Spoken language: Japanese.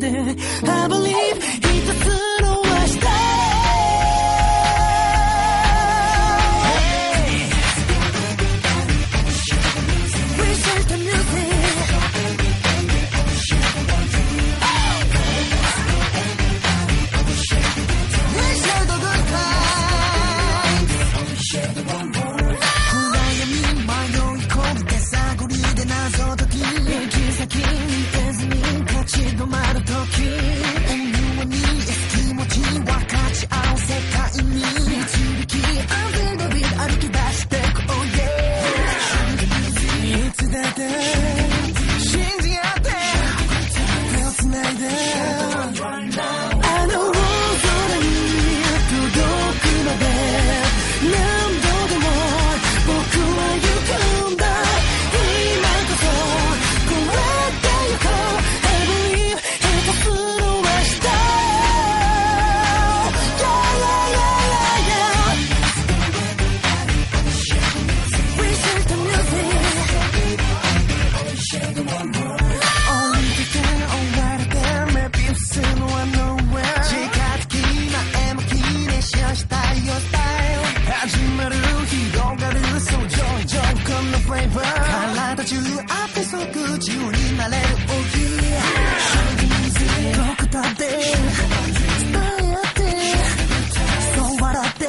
there. I believe he doesn't know. イブ。体中あって即自由になれる大きいどこだって伝え合って。そう笑って。